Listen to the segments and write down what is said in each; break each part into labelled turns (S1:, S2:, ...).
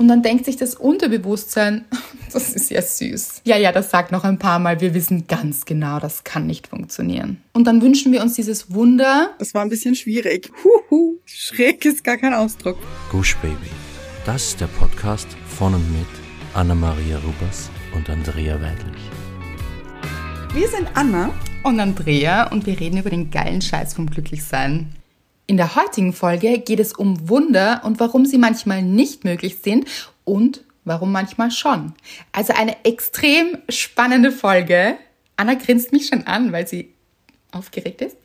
S1: Und dann denkt sich das Unterbewusstsein, das ist ja süß. Ja, ja, das sagt noch ein paar Mal, wir wissen ganz genau, das kann nicht funktionieren. Und dann wünschen wir uns dieses Wunder.
S2: Das war ein bisschen schwierig. Huhu, schräg ist gar kein Ausdruck.
S3: Gush Baby. Das ist der Podcast von und mit Anna-Maria Rubers und Andrea Weidlich.
S2: Wir sind Anna
S1: und Andrea und wir reden über den geilen Scheiß vom Glücklichsein. In der heutigen Folge geht es um Wunder und warum sie manchmal nicht möglich sind und warum manchmal schon. Also eine extrem spannende Folge. Anna grinst mich schon an, weil sie aufgeregt ist.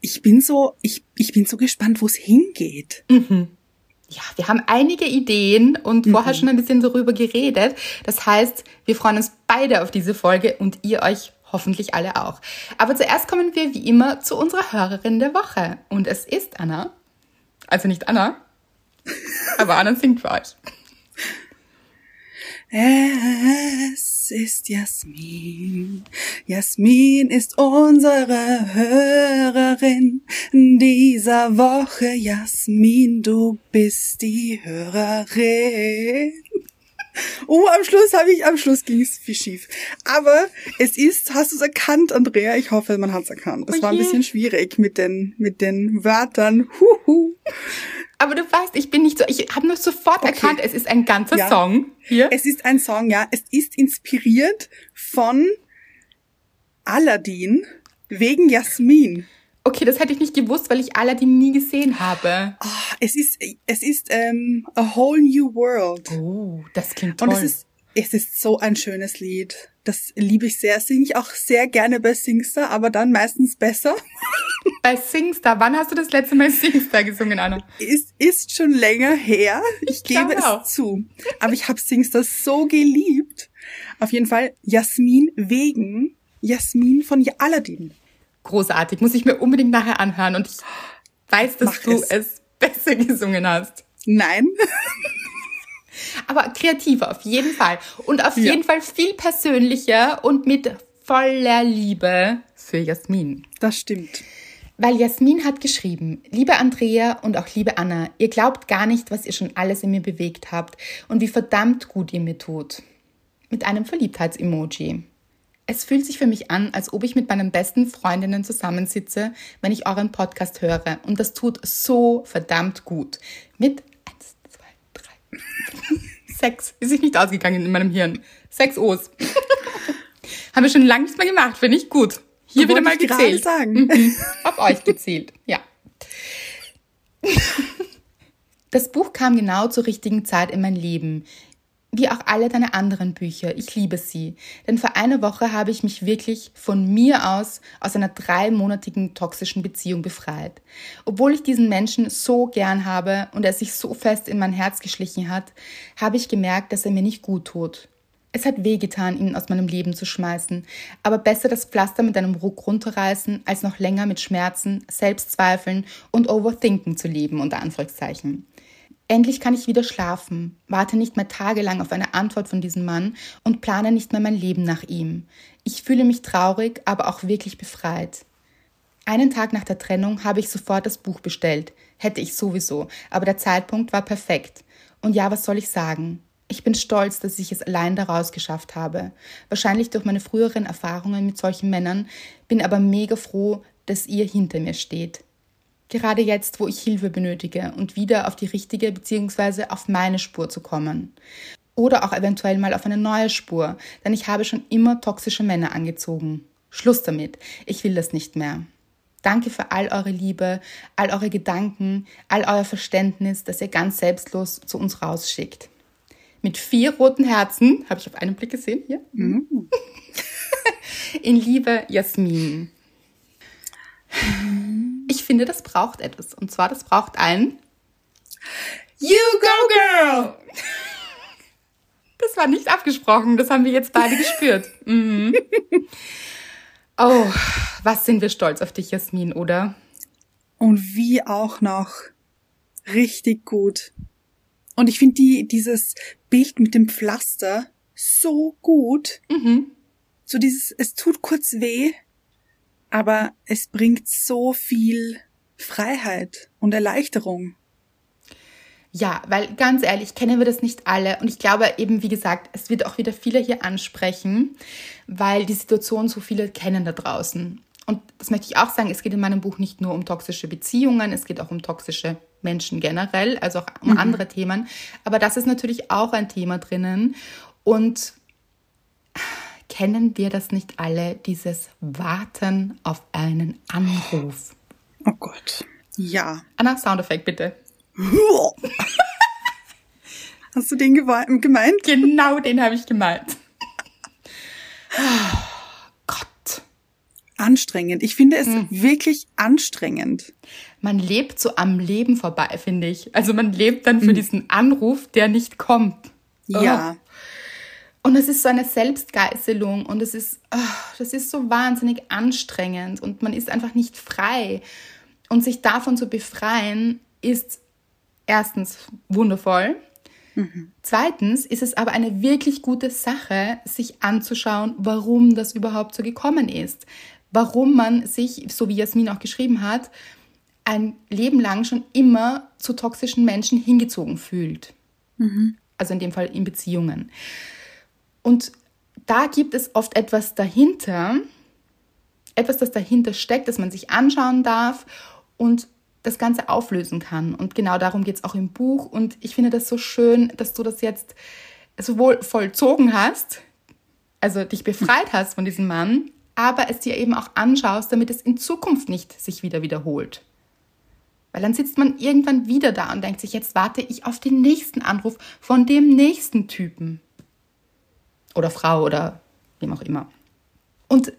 S2: Ich bin so, ich, ich bin so gespannt, wo es hingeht.
S1: Mhm. Ja, wir haben einige Ideen und mhm. vorher schon ein bisschen darüber geredet. Das heißt, wir freuen uns beide auf diese Folge und ihr euch hoffentlich alle auch. Aber zuerst kommen wir wie immer zu unserer Hörerin der Woche. Und es ist Anna. Also nicht Anna, aber Anna singt für euch.
S2: Es ist Jasmin. Jasmin ist unsere Hörerin dieser Woche. Jasmin, du bist die Hörerin. Oh, am Schluss habe ich, am Schluss ging es viel schief. Aber es ist, hast du es erkannt, Andrea? Ich hoffe, man hat es erkannt. Es oh war ein bisschen schwierig mit den, mit den Wörtern. Huhu.
S1: Aber du weißt, ich bin nicht so, ich habe nur sofort okay. erkannt, es ist ein ganzer ja. Song hier.
S2: Es ist ein Song, ja. Es ist inspiriert von Aladdin wegen Jasmin.
S1: Okay, das hätte ich nicht gewusst, weil ich Aladdin nie gesehen habe.
S2: Oh, es ist, es ist ähm, A Whole New World.
S1: Oh, das klingt toll.
S2: Und es ist, es ist so ein schönes Lied. Das liebe ich sehr. Singe ich auch sehr gerne bei Singstar, aber dann meistens besser.
S1: Bei Singstar. Wann hast du das letzte Mal Singstar gesungen, Anna?
S2: Ist, ist schon länger her. Ich, ich gebe es auch. zu. Aber ich habe Singstar so geliebt. Auf jeden Fall Jasmin wegen Jasmin von Aladdin
S1: großartig. Muss ich mir unbedingt nachher anhören und ich weiß, dass Mach du es. es besser gesungen hast.
S2: Nein.
S1: Aber kreativer auf jeden Fall. Und auf ja. jeden Fall viel persönlicher und mit voller Liebe für Jasmin.
S2: Das stimmt.
S1: Weil Jasmin hat geschrieben, liebe Andrea und auch liebe Anna, ihr glaubt gar nicht, was ihr schon alles in mir bewegt habt und wie verdammt gut ihr mir tut. Mit einem Verliebtheitsemoji. Es fühlt sich für mich an, als ob ich mit meinen besten Freundinnen zusammensitze, wenn ich euren Podcast höre. Und das tut so verdammt gut. Mit eins, zwei, drei, sechs. Ist sich nicht ausgegangen in meinem Hirn. Sechs O's. Haben wir schon lange nichts mehr gemacht, finde ich gut. Hier wieder mal gezählt.
S2: Sagen.
S1: Mhm. Auf euch gezählt, ja. Das Buch kam genau zur richtigen Zeit in mein Leben wie auch alle deine anderen Bücher. Ich liebe sie. Denn vor einer Woche habe ich mich wirklich von mir aus aus einer dreimonatigen toxischen Beziehung befreit. Obwohl ich diesen Menschen so gern habe und er sich so fest in mein Herz geschlichen hat, habe ich gemerkt, dass er mir nicht gut tut. Es hat wehgetan, ihn aus meinem Leben zu schmeißen, aber besser das Pflaster mit einem Ruck runterreißen, als noch länger mit Schmerzen, Selbstzweifeln und Overthinken zu leben, unter Anführungszeichen. Endlich kann ich wieder schlafen, warte nicht mehr tagelang auf eine Antwort von diesem Mann und plane nicht mehr mein Leben nach ihm. Ich fühle mich traurig, aber auch wirklich befreit. Einen Tag nach der Trennung habe ich sofort das Buch bestellt. Hätte ich sowieso, aber der Zeitpunkt war perfekt. Und ja, was soll ich sagen? Ich bin stolz, dass ich es allein daraus geschafft habe. Wahrscheinlich durch meine früheren Erfahrungen mit solchen Männern, bin aber mega froh, dass ihr hinter mir steht. Gerade jetzt, wo ich Hilfe benötige und wieder auf die richtige bzw. auf meine Spur zu kommen. Oder auch eventuell mal auf eine neue Spur, denn ich habe schon immer toxische Männer angezogen. Schluss damit. Ich will das nicht mehr. Danke für all eure Liebe, all eure Gedanken, all euer Verständnis, das ihr ganz selbstlos zu uns rausschickt. Mit vier roten Herzen, habe ich auf einen Blick gesehen hier. Mhm. In Liebe, Jasmin. Ich finde, das braucht etwas. Und zwar, das braucht ein
S2: You Go Girl!
S1: Das war nicht abgesprochen, das haben wir jetzt beide gespürt. Mhm. Oh, was sind wir stolz auf dich, Jasmin, oder?
S2: Und wie auch noch richtig gut. Und ich finde die, dieses Bild mit dem Pflaster so gut. Mhm. So dieses, es tut kurz weh, aber es bringt so viel Freiheit und Erleichterung.
S1: Ja, weil ganz ehrlich, kennen wir das nicht alle. Und ich glaube eben, wie gesagt, es wird auch wieder viele hier ansprechen, weil die Situation so viele kennen da draußen. Und das möchte ich auch sagen, es geht in meinem Buch nicht nur um toxische Beziehungen, es geht auch um toxische Menschen generell, also auch um mhm. andere Themen. Aber das ist natürlich auch ein Thema drinnen. Und kennen wir das nicht alle, dieses Warten auf einen Anruf?
S2: Oh Gott. Ja.
S1: Anna, Soundeffekt bitte.
S2: Hast du den gemeint?
S1: Genau den habe ich gemeint. Oh, Gott.
S2: Anstrengend. Ich finde es mhm. wirklich anstrengend.
S1: Man lebt so am Leben vorbei, finde ich. Also man lebt dann für mhm. diesen Anruf, der nicht kommt.
S2: Ja. Oh.
S1: Und es ist so eine Selbstgeißelung und es ist, oh, das ist so wahnsinnig anstrengend und man ist einfach nicht frei. Und sich davon zu befreien, ist erstens wundervoll. Mhm. Zweitens ist es aber eine wirklich gute Sache, sich anzuschauen, warum das überhaupt so gekommen ist. Warum man sich, so wie Jasmin auch geschrieben hat, ein Leben lang schon immer zu toxischen Menschen hingezogen fühlt. Mhm. Also in dem Fall in Beziehungen. Und da gibt es oft etwas dahinter, etwas, das dahinter steckt, das man sich anschauen darf und das Ganze auflösen kann. Und genau darum geht es auch im Buch. Und ich finde das so schön, dass du das jetzt sowohl vollzogen hast, also dich befreit hast von diesem Mann, aber es dir eben auch anschaust, damit es in Zukunft nicht sich wieder wiederholt. Weil dann sitzt man irgendwann wieder da und denkt sich, jetzt warte ich auf den nächsten Anruf von dem nächsten Typen. Oder Frau oder wem auch immer. Und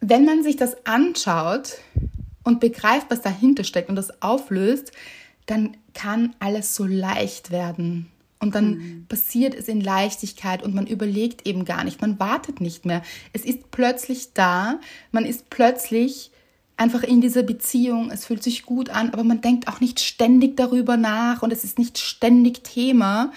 S1: wenn man sich das anschaut, und begreift, was dahinter steckt und das auflöst, dann kann alles so leicht werden. Und dann mhm. passiert es in Leichtigkeit und man überlegt eben gar nicht, man wartet nicht mehr. Es ist plötzlich da, man ist plötzlich einfach in dieser Beziehung, es fühlt sich gut an, aber man denkt auch nicht ständig darüber nach und es ist nicht ständig Thema,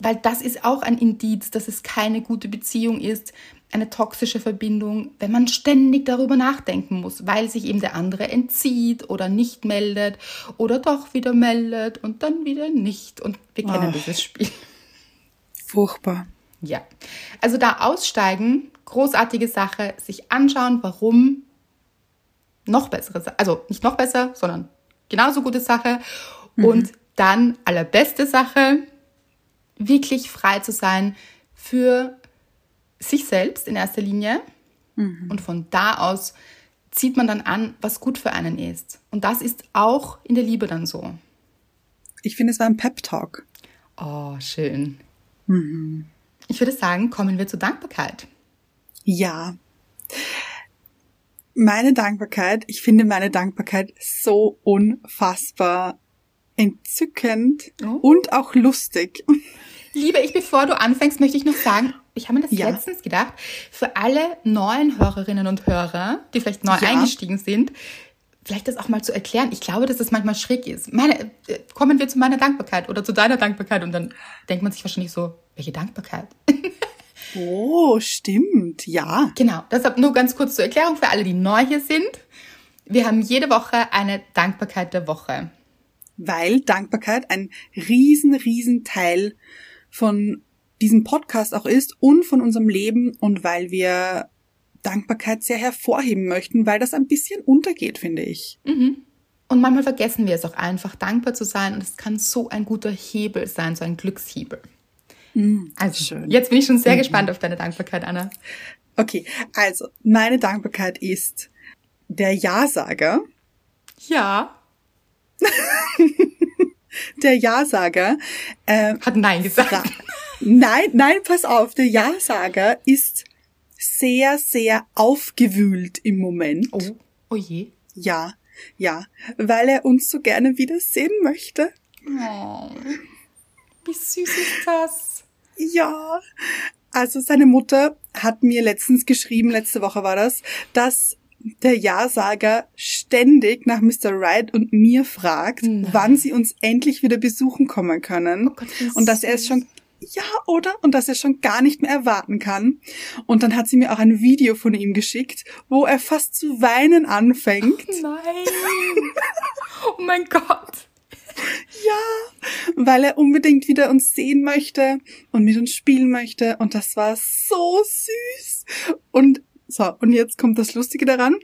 S1: weil das ist auch ein Indiz, dass es keine gute Beziehung ist, eine toxische Verbindung, wenn man ständig darüber nachdenken muss, weil sich eben der andere entzieht oder nicht meldet oder doch wieder meldet und dann wieder nicht. Und wir kennen oh. dieses Spiel.
S2: Furchtbar.
S1: Ja. Also da aussteigen, großartige Sache, sich anschauen, warum noch bessere, also nicht noch besser, sondern genauso gute Sache. Mhm. Und dann allerbeste Sache, wirklich frei zu sein für sich selbst in erster Linie. Mhm. Und von da aus zieht man dann an, was gut für einen ist. Und das ist auch in der Liebe dann so.
S2: Ich finde, es war ein Pep-Talk.
S1: Oh, schön. Mhm. Ich würde sagen, kommen wir zur Dankbarkeit.
S2: Ja. Meine Dankbarkeit, ich finde meine Dankbarkeit so unfassbar entzückend oh. und auch lustig.
S1: Liebe ich, bevor du anfängst, möchte ich noch sagen, ich habe mir das ja. letztens gedacht, für alle neuen Hörerinnen und Hörer, die vielleicht neu ja. eingestiegen sind, vielleicht das auch mal zu erklären. Ich glaube, dass das manchmal schräg ist. Meine, äh, kommen wir zu meiner Dankbarkeit oder zu deiner Dankbarkeit und dann denkt man sich wahrscheinlich so, welche Dankbarkeit?
S2: oh, stimmt, ja.
S1: Genau, deshalb nur ganz kurz zur Erklärung für alle, die neu hier sind. Wir haben jede Woche eine Dankbarkeit der Woche.
S2: Weil Dankbarkeit ein riesen, riesen Teil von diesem Podcast auch ist und von unserem Leben und weil wir Dankbarkeit sehr hervorheben möchten, weil das ein bisschen untergeht, finde ich.
S1: Mhm. Und manchmal vergessen wir es auch einfach, dankbar zu sein und es kann so ein guter Hebel sein, so ein Glückshebel. Mhm, also, schön. jetzt bin ich schon sehr mhm. gespannt auf deine Dankbarkeit, Anna.
S2: Okay, also meine Dankbarkeit ist der Ja-Sager.
S1: Ja.
S2: der Ja-Sager
S1: äh, hat Nein gesagt.
S2: Nein, nein, pass auf, der Ja-Sager ist sehr, sehr aufgewühlt im Moment.
S1: Oh, oh je.
S2: Ja, ja, weil er uns so gerne wiedersehen möchte.
S1: Oh, wie süß ist das?
S2: Ja, also seine Mutter hat mir letztens geschrieben, letzte Woche war das, dass der Ja-Sager ständig nach Mr. Wright und mir fragt, Nein. wann sie uns endlich wieder besuchen kommen können. Oh Gott, und dass er es schon ja, oder? Und dass er schon gar nicht mehr erwarten kann. Und dann hat sie mir auch ein Video von ihm geschickt, wo er fast zu weinen anfängt.
S1: Oh nein. oh mein Gott.
S2: Ja, weil er unbedingt wieder uns sehen möchte und mit uns spielen möchte. Und das war so süß. Und so, und jetzt kommt das Lustige daran.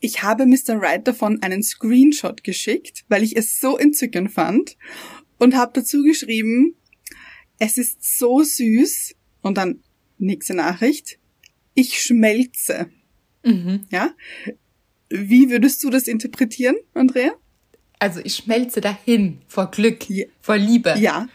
S2: Ich habe Mr. Wright davon einen Screenshot geschickt, weil ich es so entzückend fand und habe dazu geschrieben, es ist so süß und dann nächste Nachricht, ich schmelze.
S1: Mhm.
S2: Ja? Wie würdest du das interpretieren, Andrea?
S1: Also ich schmelze dahin vor Glück,
S2: Ja.
S1: vor Liebe.
S2: Ja.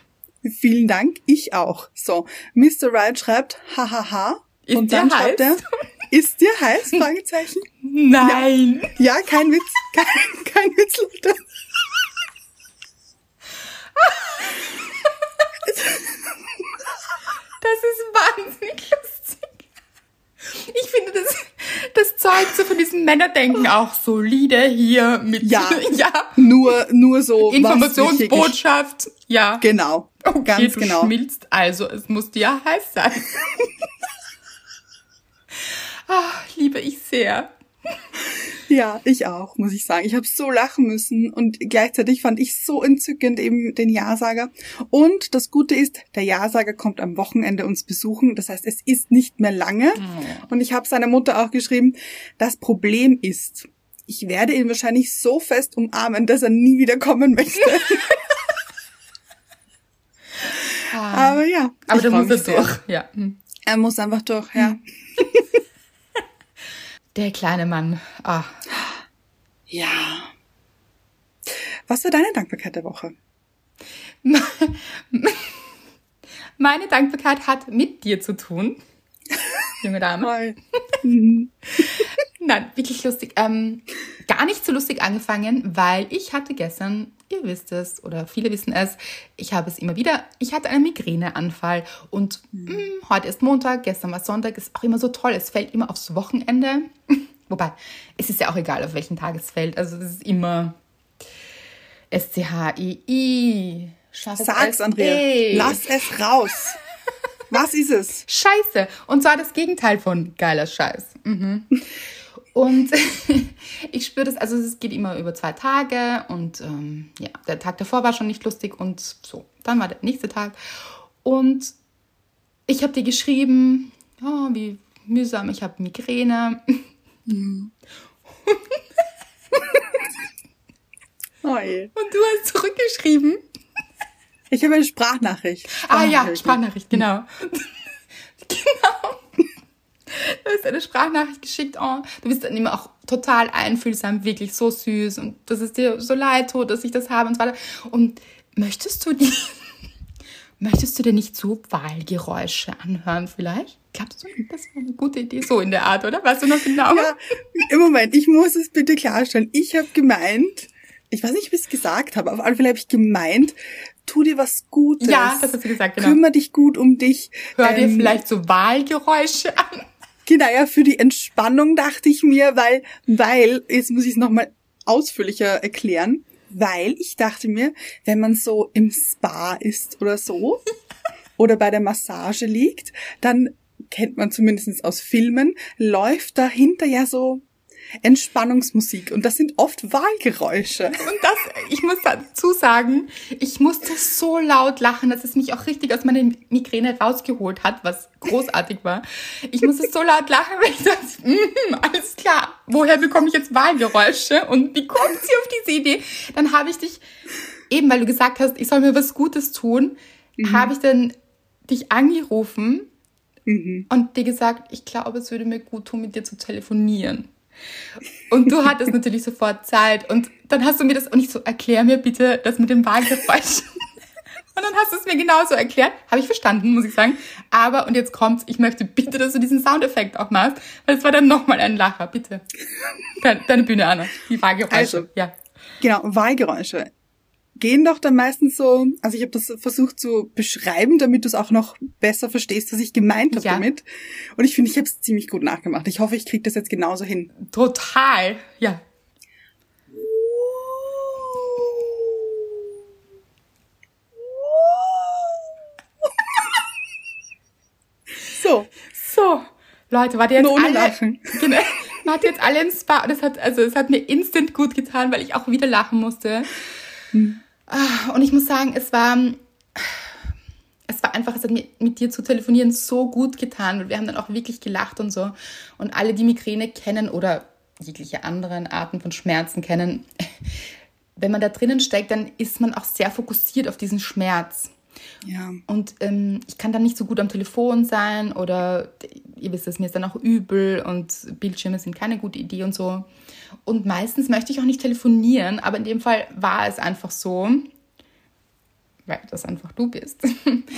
S2: Vielen Dank, ich auch. So, Mr. Wright schreibt, hahaha.
S1: Ist
S2: und dann schreibt er,
S1: heiß?
S2: ist dir heiß? Fragezeichen.
S1: Nein.
S2: Ja, kein Witz, kein, kein Witz, Leute.
S1: Das ist wahnsinnig lustig. Ich finde, das, das zeugt so von diesem Männerdenken auch solide hier mit
S2: Ja.
S1: ja.
S2: Nur, nur so.
S1: Informationsbotschaft. Ja.
S2: Genau.
S1: Okay,
S2: ganz
S1: du
S2: genau.
S1: schmilzt, also es muss dir ja heiß sein. Ah, liebe ich sehr.
S2: Ja, ich auch, muss ich sagen. Ich habe so lachen müssen und gleichzeitig fand ich so entzückend eben den Ja-Sager. Und das Gute ist, der Ja-Sager kommt am Wochenende uns besuchen. Das heißt, es ist nicht mehr lange. Und ich habe seiner Mutter auch geschrieben, das Problem ist, ich werde ihn wahrscheinlich so fest umarmen, dass er nie wieder kommen möchte. Aber ja,
S1: Aber
S2: ich
S1: da
S2: freu
S1: muss er
S2: mich sehr.
S1: durch. Ja. Hm.
S2: Er muss einfach durch, ja.
S1: Der kleine Mann. Ah.
S2: Ja. Was war deine Dankbarkeit der Woche?
S1: Meine Dankbarkeit hat mit dir zu tun. Junge Dame. Nein, wirklich lustig. Ähm, gar nicht so lustig angefangen, weil ich hatte gestern, ihr wisst es oder viele wissen es, ich habe es immer wieder, ich hatte einen Migräneanfall und mh, heute ist Montag, gestern war Sonntag, ist auch immer so toll, es fällt immer aufs Wochenende. Wobei, es ist ja auch egal, auf welchen Tag es fällt. Also es ist immer S-C-H-I-I.
S2: Sag's, Andrea.
S1: S-E.
S2: Lass es raus. Was ist es?
S1: Scheiße. Und zwar das Gegenteil von geiler Scheiß. Mhm. Und ich spüre das, also es geht immer über zwei Tage und ähm, ja, der Tag davor war schon nicht lustig und so. Dann war der nächste Tag und ich habe dir geschrieben, oh, wie mühsam, ich habe Migräne.
S2: Oh je.
S1: Und du hast zurückgeschrieben.
S2: Ich habe eine Sprachnachricht.
S1: Ah ja,
S2: Sprachnachricht.
S1: Sprachnachricht, genau. genau. Du hast eine Sprachnachricht geschickt. Oh, du bist dann immer auch total einfühlsam, wirklich so süß. Und dass es dir so leid tut, dass ich das habe und so weiter. Und möchtest du die, möchtest du dir nicht so Wahlgeräusche anhören vielleicht? Glaubst du, das wäre eine gute Idee? So in der Art, oder? Weißt du noch genau?
S2: Ja, im Moment, ich muss es bitte klarstellen. Ich habe gemeint, ich weiß nicht, ob ich es gesagt habe, auf alle Fälle habe ich gemeint, tu dir was Gutes.
S1: Ja, das hast du gesagt, genau.
S2: Kümmer dich gut um dich.
S1: Hör dir
S2: Ähm,
S1: vielleicht so Wahlgeräusche an.
S2: Genau, ja, für die Entspannung dachte ich mir, weil, weil, jetzt muss ich es nochmal ausführlicher erklären, weil ich dachte mir, wenn man so im Spa ist oder so, oder bei der Massage liegt, dann kennt man zumindest aus Filmen, läuft dahinter ja so Entspannungsmusik und das sind oft Wahlgeräusche.
S1: Und das, ich muss dazu sagen, ich musste so laut lachen, dass es mich auch richtig aus meiner Migräne rausgeholt hat, was großartig war. Ich musste so laut lachen, weil ich dachte, mm, alles klar, woher bekomme ich jetzt Wahlgeräusche und wie kommt sie auf diese Idee? Dann habe ich dich, eben weil du gesagt hast, ich soll mir was Gutes tun, habe ich dann dich angerufen und dir gesagt, ich glaube, es würde mir gut tun, mit dir zu telefonieren. Und du hattest natürlich sofort Zeit und dann hast du mir das, und ich so, erklär mir bitte das mit dem Wahlgeräusch. Und dann hast du es mir genauso erklärt. Habe ich verstanden, muss ich sagen. Aber, und jetzt kommt's, ich möchte bitte, dass du diesen Soundeffekt auch machst, weil es war dann nochmal ein Lacher, bitte. Deine, Bühne, Anna. Die Wahlgeräusche.
S2: Also.
S1: ja.
S2: Genau, Wahlgeräusche gehen doch dann meistens so, also ich habe das versucht zu beschreiben, damit du es auch noch besser verstehst, was ich gemeint habe
S1: Ja.
S2: damit. Und ich finde, ich habe es ziemlich gut nachgemacht. Ich hoffe, ich kriege das jetzt genauso hin.
S1: Total. Ja.
S2: So,
S1: So, Leute, wart ihr jetzt
S2: ohne
S1: alle,
S2: Lachen.
S1: Genau, wart jetzt alle im Spa? Und es hat, also es hat mir instant gut getan, weil ich auch wieder lachen musste. Ah, Und ich muss sagen, es war, es war einfach, es hat mir mit dir zu telefonieren so gut getan. Und wir haben dann auch wirklich gelacht und so. Und alle, die Migräne kennen oder jegliche anderen Arten von Schmerzen kennen, wenn man da drinnen steckt, dann ist man auch sehr fokussiert auf diesen Schmerz.
S2: Ja.
S1: Und ähm, ich kann dann nicht so gut am Telefon sein oder ihr wisst es, mir ist dann auch übel und Bildschirme sind keine gute Idee und so. Und meistens möchte ich auch nicht telefonieren, aber in dem Fall war es einfach so, weil das einfach du bist.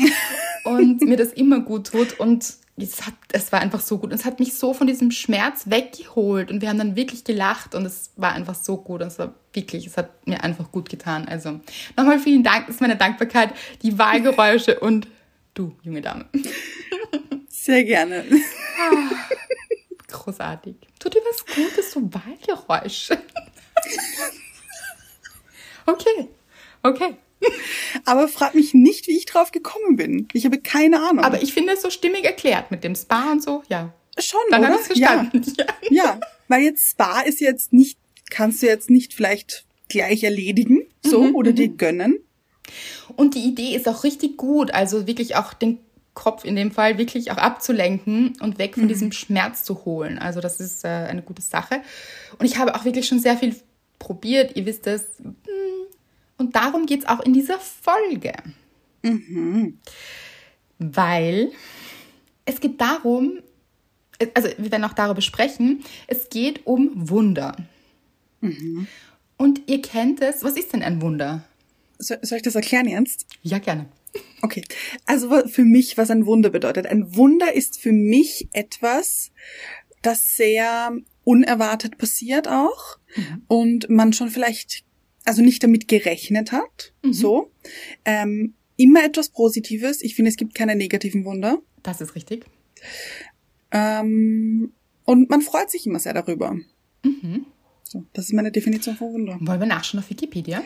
S1: und mir das immer gut tut und es, hat, es war einfach so gut. Und es hat mich so von diesem Schmerz weggeholt und wir haben dann wirklich gelacht und es war einfach so gut. Es war wirklich, es hat mir einfach gut getan. Also nochmal vielen Dank, das ist meine Dankbarkeit, die Wahlgeräusche und du, junge Dame.
S2: Sehr gerne.
S1: Großartig. Tut dir was Gutes, so Wahlgeräusche. okay, okay.
S2: Aber frag mich nicht, wie ich drauf gekommen bin. Ich habe keine Ahnung.
S1: Aber ich finde es so stimmig erklärt mit dem Spa und so, ja.
S2: schon,
S1: Dann
S2: oder?
S1: habe ich es verstanden. Ja.
S2: Ja. ja, weil jetzt Spa ist jetzt nicht, kannst du jetzt nicht vielleicht gleich erledigen, so,
S1: Mhm,
S2: oder dir gönnen.
S1: Und die Idee ist auch richtig gut, also wirklich auch den Kopf in dem Fall wirklich auch abzulenken und weg von diesem Schmerz zu holen. Also das ist äh, eine gute Sache. Und ich habe auch wirklich schon sehr viel probiert, ihr wisst es. Und darum geht es auch in dieser Folge. Weil es geht darum, also wir werden auch darüber sprechen, es geht um Wunder. Und ihr kennt es, was ist denn ein Wunder?
S2: So, soll ich das erklären jetzt?
S1: Ja, gerne.
S2: Okay. Also für mich, was ein Wunder bedeutet. Ein Wunder ist für mich etwas, das sehr unerwartet passiert auch und man schon vielleicht, also nicht damit gerechnet hat, so. Ähm, immer etwas Positives. Ich finde, es gibt keine negativen Wunder.
S1: Das ist richtig.
S2: Ähm, und man freut sich immer sehr darüber. So, das ist meine Definition von Wunder.
S1: Wollen wir nachschauen auf Wikipedia?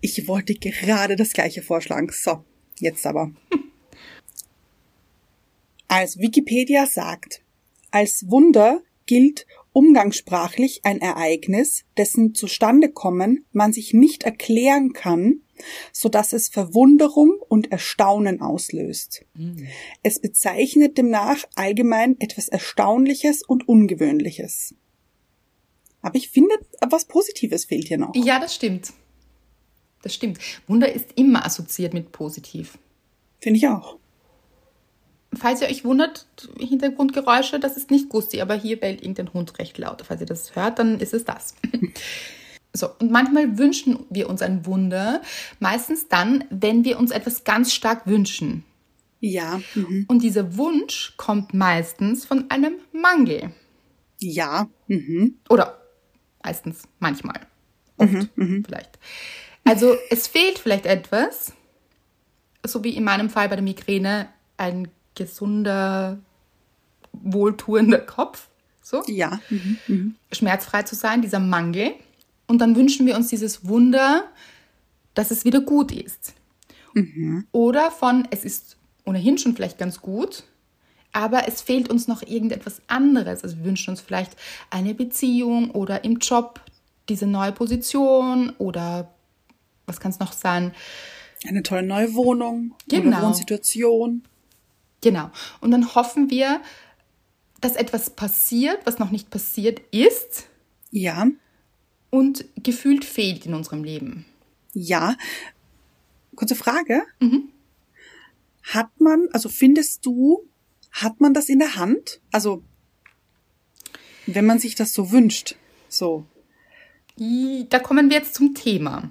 S2: Ich wollte gerade das gleiche vorschlagen. So, jetzt aber. Also Wikipedia sagt, als Wunder gilt umgangssprachlich ein Ereignis, dessen Zustandekommen man sich nicht erklären kann, so dass es Verwunderung und Erstaunen auslöst. Es bezeichnet demnach allgemein etwas Erstaunliches und Ungewöhnliches. Aber ich finde, was Positives fehlt hier noch.
S1: Ja, das stimmt. Das stimmt. Wunder ist immer assoziiert mit positiv.
S2: Finde ich auch.
S1: Falls ihr euch wundert, Hintergrundgeräusche, das ist nicht Gusti, aber hier bellt irgendein Hund recht laut. Falls ihr das hört, dann ist es das. So, und manchmal wünschen wir uns ein Wunder, meistens dann, wenn wir uns etwas ganz stark wünschen.
S2: Ja. Mhm.
S1: Und dieser Wunsch kommt meistens von einem Mangel.
S2: Ja. Mhm.
S1: Oder meistens, manchmal. Oft vielleicht. Also es fehlt vielleicht etwas, so wie in meinem Fall bei der Migräne, ein gesunder, wohltuender Kopf, so,
S2: Ja. Mhm.
S1: schmerzfrei zu sein, dieser Mangel. Und dann wünschen wir uns dieses Wunder, dass es wieder gut ist. Oder von, es ist ohnehin schon vielleicht ganz gut, aber es fehlt uns noch irgendetwas anderes. Also wir wünschen uns vielleicht eine Beziehung oder im Job diese neue Position oder was kann es noch sein?
S2: Eine tolle neue Wohnung.
S1: Genau.
S2: Wohnsituation.
S1: Genau. Und dann hoffen wir, dass etwas passiert, was noch nicht passiert ist
S2: Ja.
S1: und gefühlt fehlt in unserem Leben.
S2: Ja. Kurze Frage. Hat man, also findest du, hat man das in der Hand? Also, wenn man sich das so wünscht. So.
S1: Da kommen wir jetzt zum Thema.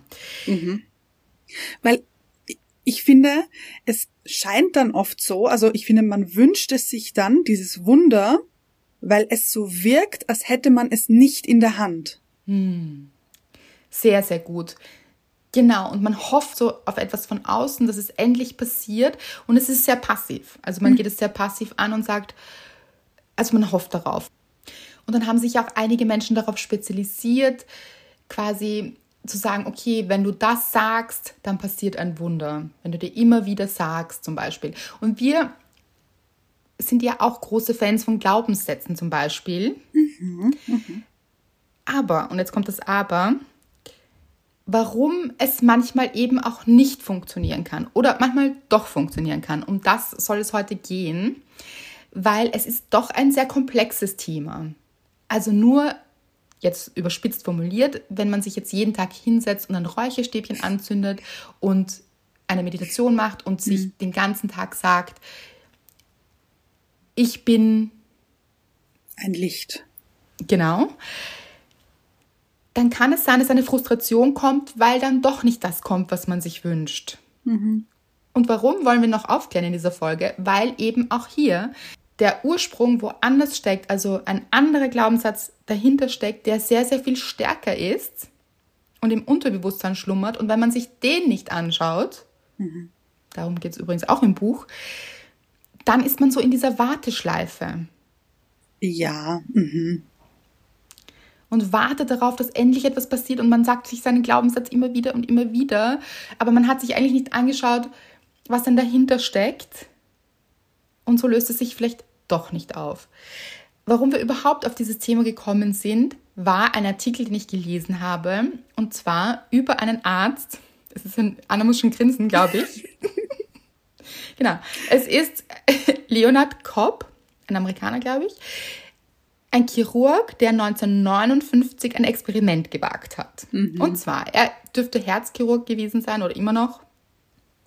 S2: Weil ich finde, es scheint dann oft so, also ich finde, man wünscht es sich dann, dieses Wunder, weil es so wirkt, als hätte man es nicht in der Hand.
S1: Sehr, sehr gut. Genau, und man hofft so auf etwas von außen, dass es endlich passiert. Und es ist sehr passiv. Also man geht es sehr passiv an und sagt, also man hofft darauf. Und dann haben sich auch einige Menschen darauf spezialisiert, quasi zu sagen, okay, wenn du das sagst, dann passiert ein Wunder. Wenn du dir immer wieder sagst, zum Beispiel. Und wir sind ja auch große Fans von Glaubenssätzen zum Beispiel. Aber, und jetzt kommt das Aber, warum es manchmal eben auch nicht funktionieren kann oder manchmal doch funktionieren kann. Um das soll es heute gehen, weil es ist doch ein sehr komplexes Thema. Also nur jetzt überspitzt formuliert, wenn man sich jetzt jeden Tag hinsetzt und ein Räucherstäbchen anzündet und eine Meditation macht und sich mhm. den ganzen Tag sagt, ich bin
S2: ein Licht.
S1: Genau. Dann kann es sein, dass eine Frustration kommt, weil dann doch nicht das kommt, was man sich wünscht. Mhm. Und warum wollen wir noch aufklären in dieser Folge? Weil eben auch hier der Ursprung woanders steckt, also ein anderer Glaubenssatz dahinter steckt, der sehr, sehr viel stärker ist und im Unterbewusstsein schlummert. Und wenn man sich den nicht anschaut, mhm. darum geht es übrigens auch im Buch, dann ist man so in dieser Warteschleife.
S2: Ja. Mhm.
S1: Und wartet darauf, dass endlich etwas passiert und man sagt sich seinen Glaubenssatz immer wieder und immer wieder. Aber man hat sich eigentlich nicht angeschaut, was denn dahinter steckt. Und so löst es sich vielleicht doch nicht auf. Warum wir überhaupt auf dieses Thema gekommen sind, war ein Artikel, den ich gelesen habe. Und zwar über einen Arzt. Es ist ein, Anna muss schon grinsen, glaube ich. genau. Es ist Leonard Kopp, ein Amerikaner, glaube ich. Ein Chirurg, der 1959 ein Experiment gewagt hat. Mhm. Und zwar, er dürfte Herzchirurg gewesen sein oder immer noch.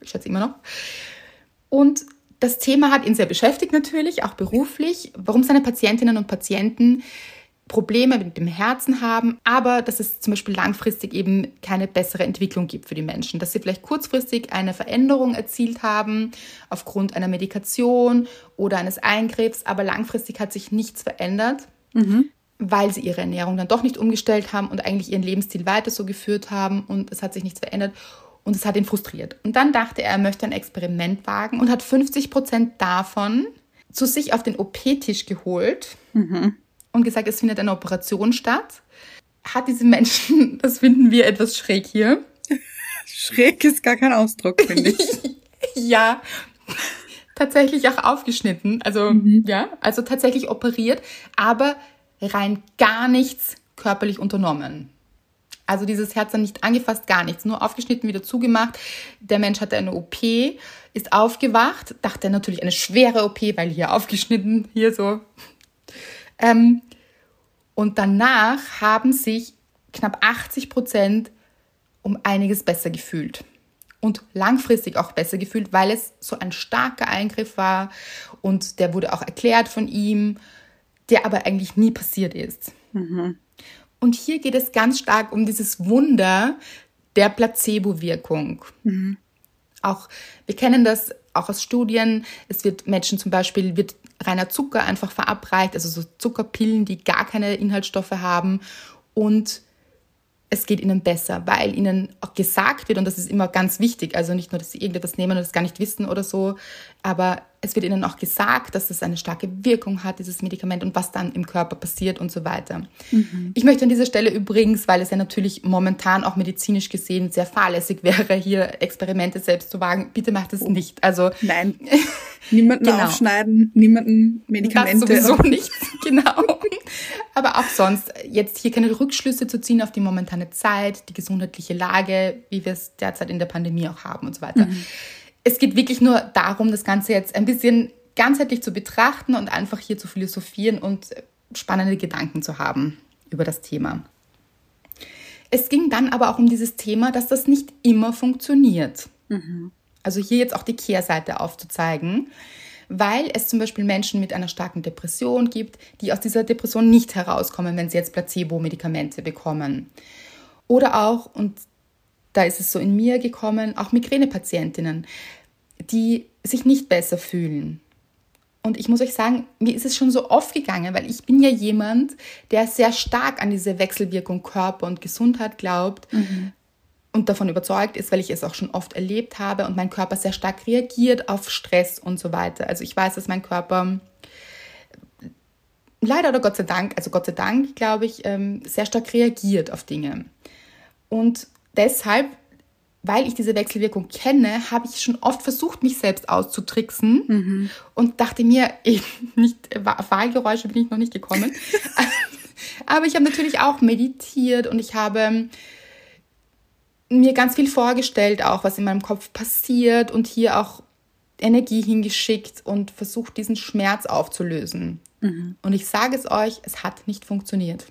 S1: Ich schätze immer noch. Und das Thema hat ihn sehr beschäftigt natürlich, auch beruflich, warum seine Patientinnen und Patienten Probleme mit dem Herzen haben, aber dass es zum Beispiel langfristig eben keine bessere Entwicklung gibt für die Menschen. Dass sie vielleicht kurzfristig eine Veränderung erzielt haben aufgrund einer Medikation oder eines Eingriffs, aber langfristig hat sich nichts verändert, mhm. weil sie ihre Ernährung dann doch nicht umgestellt haben und eigentlich ihren Lebensstil weiter so geführt haben und es hat sich nichts verändert. Und es hat ihn frustriert. Und dann dachte er, er möchte ein Experiment wagen und hat 50 Prozent davon zu sich auf den OP-Tisch geholt mhm. und gesagt, es findet eine Operation statt. Hat diese Menschen, das finden wir etwas schräg hier.
S2: Schräg ist gar kein Ausdruck, finde ich.
S1: ja, tatsächlich auch aufgeschnitten. Also, mhm. ja, also tatsächlich operiert, aber rein gar nichts körperlich unternommen. Also dieses Herz dann nicht angefasst, gar nichts, nur aufgeschnitten, wieder zugemacht. Der Mensch hatte eine OP, ist aufgewacht, dachte natürlich eine schwere OP, weil hier aufgeschnitten, hier so. Ähm, und danach haben sich knapp 80 Prozent um einiges besser gefühlt. Und langfristig auch besser gefühlt, weil es so ein starker Eingriff war und der wurde auch erklärt von ihm, der aber eigentlich nie passiert ist. Mhm. Und hier geht es ganz stark um dieses Wunder der Placebo-Wirkung. Mhm. Auch, wir kennen das auch aus Studien. Es wird Menschen zum Beispiel, wird reiner Zucker einfach verabreicht, also so Zuckerpillen, die gar keine Inhaltsstoffe haben. Und es geht ihnen besser, weil ihnen auch gesagt wird, und das ist immer ganz wichtig, also nicht nur, dass sie irgendetwas nehmen und das gar nicht wissen oder so, aber es wird ihnen auch gesagt, dass es eine starke Wirkung hat, dieses Medikament und was dann im Körper passiert und so weiter. Mhm. Ich möchte an dieser Stelle übrigens, weil es ja natürlich momentan auch medizinisch gesehen sehr fahrlässig wäre, hier Experimente selbst zu wagen, bitte macht es oh. nicht. Also
S2: nein, niemanden genau. aufschneiden, niemanden Medikamente.
S1: Das sowieso nicht, genau. Aber auch sonst jetzt hier keine Rückschlüsse zu ziehen auf die momentane Zeit, die gesundheitliche Lage, wie wir es derzeit in der Pandemie auch haben und so weiter. Mhm es geht wirklich nur darum, das Ganze jetzt ein bisschen ganzheitlich zu betrachten und einfach hier zu philosophieren und spannende Gedanken zu haben über das Thema. Es ging dann aber auch um dieses Thema, dass das nicht immer funktioniert. Mhm. Also hier jetzt auch die Kehrseite aufzuzeigen, weil es zum Beispiel Menschen mit einer starken Depression gibt, die aus dieser Depression nicht herauskommen, wenn sie jetzt Placebo-Medikamente bekommen. Oder auch, und da ist es so in mir gekommen, auch Migränepatientinnen, die sich nicht besser fühlen. Und ich muss euch sagen, mir ist es schon so oft gegangen, weil ich bin ja jemand, der sehr stark an diese Wechselwirkung Körper und Gesundheit glaubt mhm. und davon überzeugt ist, weil ich es auch schon oft erlebt habe und mein Körper sehr stark reagiert auf Stress und so weiter. Also ich weiß, dass mein Körper leider oder Gott sei Dank, also Gott sei Dank, glaube ich, ähm, sehr stark reagiert auf Dinge. Und deshalb weil ich diese Wechselwirkung kenne, habe ich schon oft versucht, mich selbst auszutricksen mhm. und dachte mir, ich, nicht, Wahlgeräusche bin ich noch nicht gekommen. Aber ich habe natürlich auch meditiert und ich habe mir ganz viel vorgestellt, auch was in meinem Kopf passiert und hier auch Energie hingeschickt und versucht, diesen Schmerz aufzulösen. Mhm. Und ich sage es euch, es hat nicht funktioniert.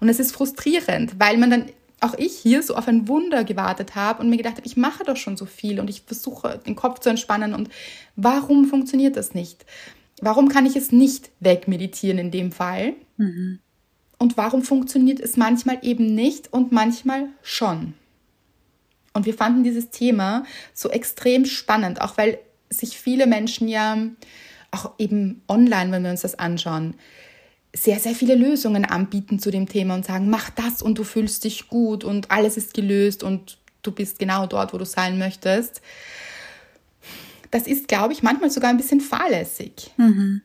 S1: Und es ist frustrierend, weil man dann auch ich hier so auf ein Wunder gewartet habe und mir gedacht habe, ich mache doch schon so viel und ich versuche den Kopf zu entspannen und warum funktioniert das nicht? Warum kann ich es nicht wegmeditieren in dem Fall? Mhm. Und warum funktioniert es manchmal eben nicht und manchmal schon? Und wir fanden dieses Thema so extrem spannend, auch weil sich viele Menschen ja, auch eben online, wenn wir uns das anschauen, sehr, sehr viele Lösungen anbieten zu dem Thema und sagen, mach das und du fühlst dich gut und alles ist gelöst und du bist genau dort, wo du sein möchtest. Das ist, glaube ich, manchmal sogar ein bisschen fahrlässig. Mhm.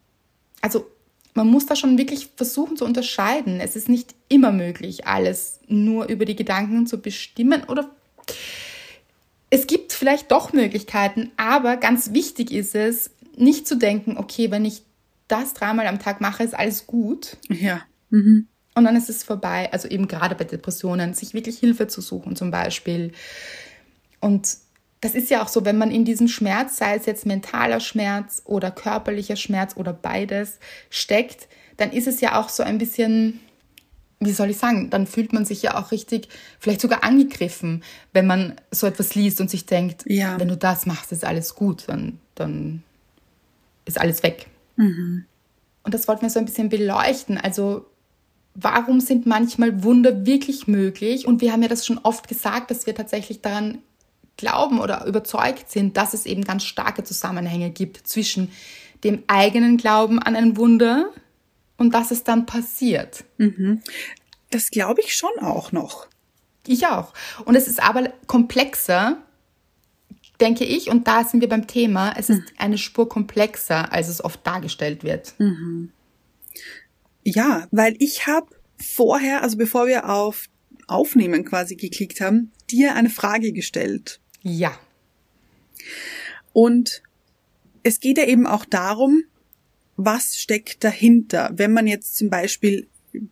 S1: Also man muss da schon wirklich versuchen zu unterscheiden. Es ist nicht immer möglich, alles nur über die Gedanken zu bestimmen oder es gibt vielleicht doch Möglichkeiten, aber ganz wichtig ist es, nicht zu denken, okay, wenn ich das dreimal am Tag mache, ist alles gut.
S2: Ja. Mhm.
S1: Und dann ist es vorbei. Also eben gerade bei Depressionen, sich wirklich Hilfe zu suchen zum Beispiel. Und das ist ja auch so, wenn man in diesem Schmerz, sei es jetzt mentaler Schmerz oder körperlicher Schmerz oder beides, steckt, dann ist es ja auch so ein bisschen, wie soll ich sagen, dann fühlt man sich ja auch richtig, vielleicht sogar angegriffen, wenn man so etwas liest und sich denkt, ja. wenn du das machst, ist alles gut, dann, dann ist alles weg. Mhm. Und das wollten wir so ein bisschen beleuchten. Also warum sind manchmal Wunder wirklich möglich? Und wir haben ja das schon oft gesagt, dass wir tatsächlich daran glauben oder überzeugt sind, dass es eben ganz starke Zusammenhänge gibt zwischen dem eigenen Glauben an ein Wunder und dass es dann passiert.
S2: Mhm. Das glaube ich schon auch noch.
S1: Ich auch. Und es ist aber komplexer, denke ich, und da sind wir beim Thema, es ist mhm. eine Spur komplexer, als es oft dargestellt wird. Mhm.
S2: Ja, weil ich habe vorher, also bevor wir auf Aufnehmen quasi geklickt haben, dir eine Frage gestellt.
S1: Ja.
S2: Und es geht ja eben auch darum, was steckt dahinter, wenn man jetzt zum Beispiel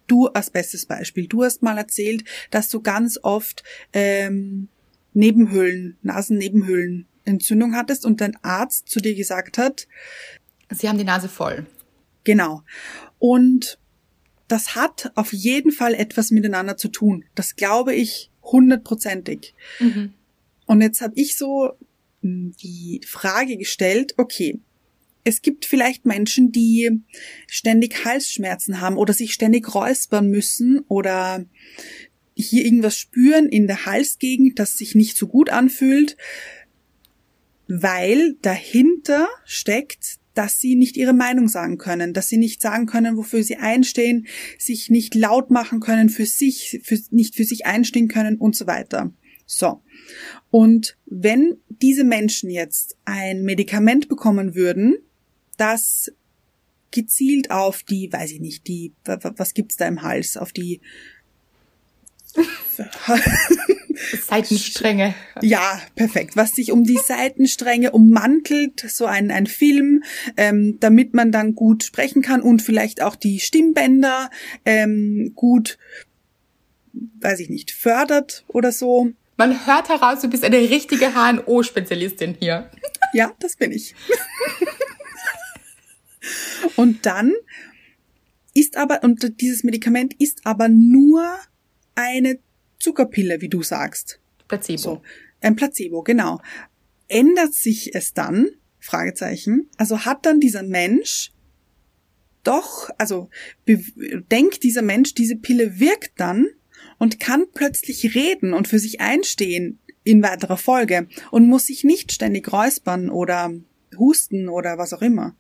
S2: du als bestes Beispiel, du hast mal erzählt, dass du ganz oft ähm, Nebenhöhlen, Nasennebenhöhlenentzündung hattest und dein Arzt zu dir gesagt hat,
S1: Sie haben die Nase voll.
S2: Genau. Und das hat auf jeden Fall etwas miteinander zu tun. Das glaube ich hundertprozentig. Mhm. Und jetzt habe ich so hm, die Frage gestellt, okay, es gibt vielleicht Menschen, die ständig Halsschmerzen haben oder sich ständig räuspern müssen oder hier irgendwas spüren in der Halsgegend, das sich nicht so gut anfühlt, weil dahinter steckt, dass sie nicht ihre Meinung sagen können, dass sie nicht sagen können, wofür sie einstehen, sich nicht laut machen können für sich, für, nicht für sich einstehen können und so weiter. So. Und wenn diese Menschen jetzt ein Medikament bekommen würden, das gezielt auf die, weiß ich nicht, die, was gibt's da im Hals, auf die
S1: Seitenstränge.
S2: Ja, perfekt. Was sich um die Seitenstränge ummantelt, so ein, ein Film, ähm, damit man dann gut sprechen kann und vielleicht auch die Stimmbänder ähm, gut, weiß ich nicht, fördert oder so.
S1: Man hört heraus, du bist eine richtige HNO-Spezialistin hier.
S2: Ja, das bin ich. und dann ist aber, und dieses Medikament ist aber nur eine Zuckerpille, wie du sagst.
S1: Placebo. So,
S2: ein Placebo, genau. Ändert sich es dann? Fragezeichen. Also hat dann dieser Mensch doch, also denkt dieser Mensch, diese Pille wirkt dann und kann plötzlich reden und für sich einstehen in weiterer Folge und muss sich nicht ständig räuspern oder husten oder was auch immer.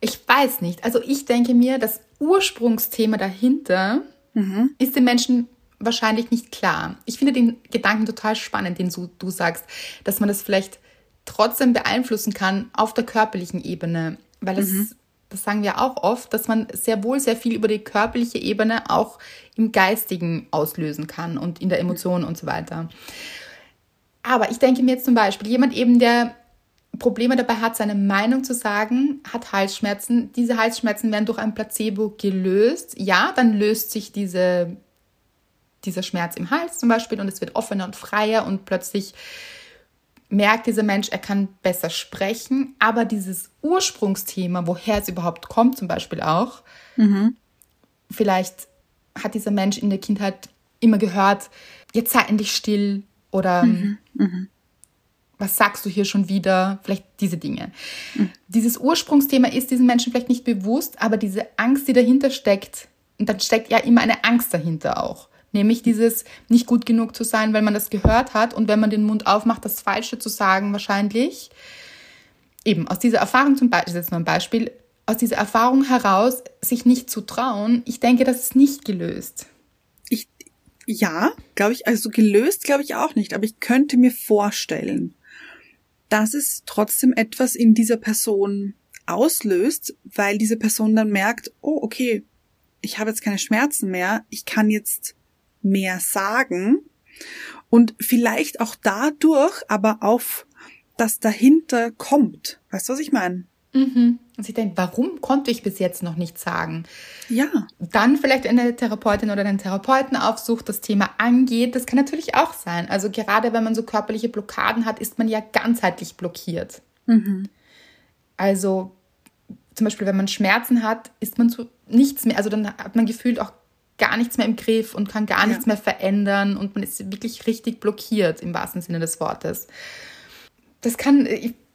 S1: Ich weiß nicht. Also ich denke mir, das Ursprungsthema dahinter mhm. ist den Menschen wahrscheinlich nicht klar. Ich finde den Gedanken total spannend, den du, du sagst, dass man das vielleicht trotzdem beeinflussen kann auf der körperlichen Ebene, weil es mhm. das sagen wir auch oft, dass man sehr wohl sehr viel über die körperliche Ebene auch im Geistigen auslösen kann und in der Emotion und so weiter. Aber ich denke mir jetzt zum Beispiel, jemand eben, der Probleme dabei hat, seine Meinung zu sagen, hat Halsschmerzen. Diese Halsschmerzen werden durch ein Placebo gelöst. Ja, dann löst sich diese, dieser Schmerz im Hals zum Beispiel und es wird offener und freier und plötzlich merkt dieser Mensch, er kann besser sprechen, aber dieses Ursprungsthema, woher es überhaupt kommt, zum Beispiel auch, mhm. vielleicht hat dieser Mensch in der Kindheit immer gehört, jetzt sei endlich still oder mhm. Mhm. Was sagst du hier schon wieder? Vielleicht diese Dinge. Mhm. Dieses Ursprungsthema ist diesen Menschen vielleicht nicht bewusst, aber diese Angst, die dahinter steckt, und dann steckt ja immer eine Angst dahinter auch. Nämlich dieses nicht gut genug zu sein, weil man das gehört hat und wenn man den Mund aufmacht, das Falsche zu sagen wahrscheinlich. Eben aus dieser Erfahrung zum Beispiel, jetzt nur ein Beispiel, aus dieser Erfahrung heraus sich nicht zu trauen, ich denke, das ist nicht gelöst.
S2: Ich, ja, glaube ich, also gelöst glaube ich auch nicht, aber ich könnte mir vorstellen, dass es trotzdem etwas in dieser Person auslöst, weil diese Person dann merkt, oh, okay, ich habe jetzt keine Schmerzen mehr, ich kann jetzt mehr sagen und vielleicht auch dadurch aber auf das dahinter kommt. Weißt du, was ich meine?
S1: Mhm. Und sie denkt, warum konnte ich bis jetzt noch nichts sagen?
S2: Ja.
S1: Dann vielleicht eine Therapeutin oder einen Therapeuten aufsucht, das Thema angeht. Das kann natürlich auch sein. Also gerade wenn man so körperliche Blockaden hat, ist man ja ganzheitlich blockiert. Mhm. Also zum Beispiel, wenn man Schmerzen hat, ist man so nichts mehr, also dann hat man gefühlt auch gar nichts mehr im Griff und kann gar ja. nichts mehr verändern und man ist wirklich richtig blockiert im wahrsten Sinne des Wortes. Das kann,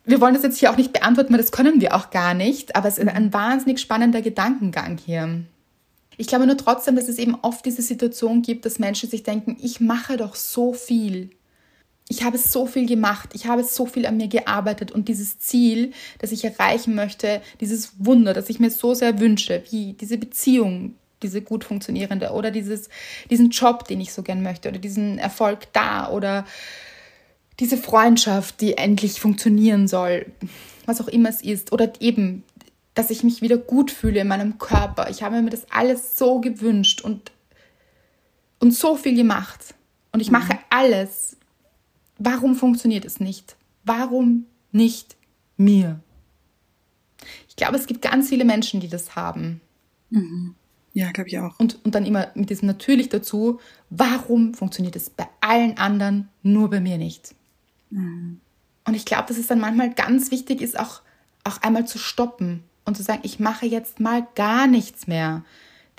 S1: wir wollen das jetzt hier auch nicht beantworten, weil das können wir auch gar nicht, aber es ist ein wahnsinnig spannender Gedankengang hier. Ich glaube nur trotzdem, dass es eben oft diese Situation gibt, dass Menschen sich denken, ich mache doch so viel. Ich habe so viel gemacht, ich habe so viel an mir gearbeitet und dieses Ziel, das ich erreichen möchte, dieses Wunder, das ich mir so sehr wünsche, wie diese Beziehung, diese gut funktionierende oder dieses, diesen Job, den ich so gern möchte oder diesen Erfolg da oder diese Freundschaft, die endlich funktionieren soll, was auch immer es ist oder eben, dass ich mich wieder gut fühle in meinem Körper. Ich habe mir das alles so gewünscht und, und so viel gemacht und ich mhm. mache alles. Warum funktioniert es nicht? Warum nicht mir? Ich glaube, es gibt ganz viele Menschen, die das haben.
S2: Mhm. Ja, glaube ich auch.
S1: Und, und dann immer mit diesem natürlich dazu, warum funktioniert es bei allen anderen, nur bei mir nicht? Mhm. Und ich glaube, dass es dann manchmal ganz wichtig ist, auch, auch einmal zu stoppen und zu sagen, ich mache jetzt mal gar nichts mehr.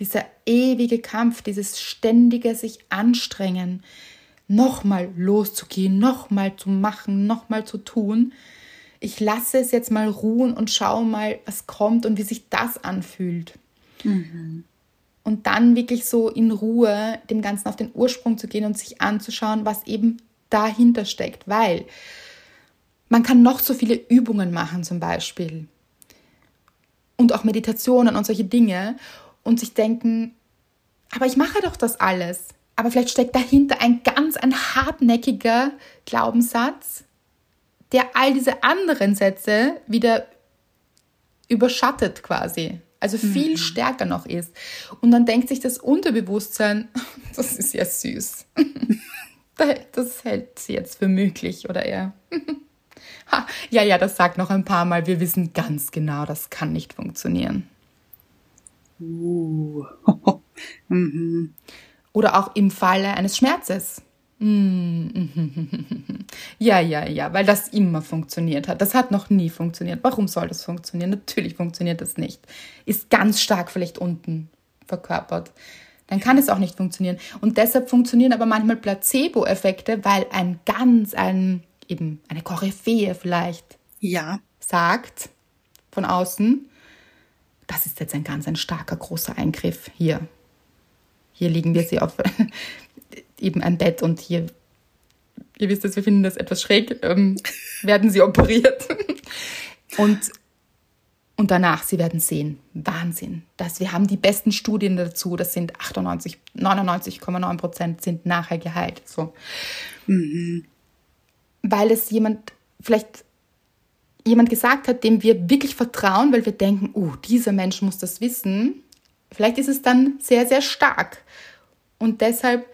S1: Dieser ewige Kampf, dieses ständige sich anstrengen, nochmal loszugehen, nochmal zu machen, nochmal zu tun. Ich lasse es jetzt mal ruhen und schaue mal, was kommt und wie sich das anfühlt. Mhm und dann wirklich so in Ruhe dem Ganzen auf den Ursprung zu gehen und sich anzuschauen, was eben dahinter steckt, weil man kann noch so viele Übungen machen zum Beispiel und auch Meditationen und solche Dinge und sich denken, aber ich mache doch das alles. Aber vielleicht steckt dahinter ein ganz ein hartnäckiger Glaubenssatz, der all diese anderen Sätze wieder überschattet quasi also viel mhm. stärker noch ist. Und dann denkt sich das Unterbewusstsein, das ist ja süß. das hält sie jetzt für möglich oder eher. ja, ja, das sagt noch ein paar Mal. Wir wissen ganz genau, das kann nicht funktionieren.
S2: Uh. mhm.
S1: Oder auch im Falle eines Schmerzes. Mm. Ja, ja, ja, weil das immer funktioniert hat. Das hat noch nie funktioniert. Warum soll das funktionieren? Natürlich funktioniert das nicht. Ist ganz stark vielleicht unten verkörpert. Dann kann es auch nicht funktionieren. Und deshalb funktionieren aber manchmal Placebo-Effekte, weil ein ganz, ein, eben eine Koryphäe vielleicht
S2: ja.
S1: sagt von außen, das ist jetzt ein ganz, ein starker, großer Eingriff hier. Hier liegen wir sie auf eben ein Bett und hier, ihr wisst es, wir finden das etwas schräg, ähm, werden sie operiert. und, und danach, sie werden sehen, Wahnsinn. Das, wir haben die besten Studien dazu, das sind 98, 99,9 Prozent sind nachher geheilt. So. Mhm. Weil es jemand, vielleicht jemand gesagt hat, dem wir wirklich vertrauen, weil wir denken, oh, dieser Mensch muss das wissen. Vielleicht ist es dann sehr, sehr stark. Und deshalb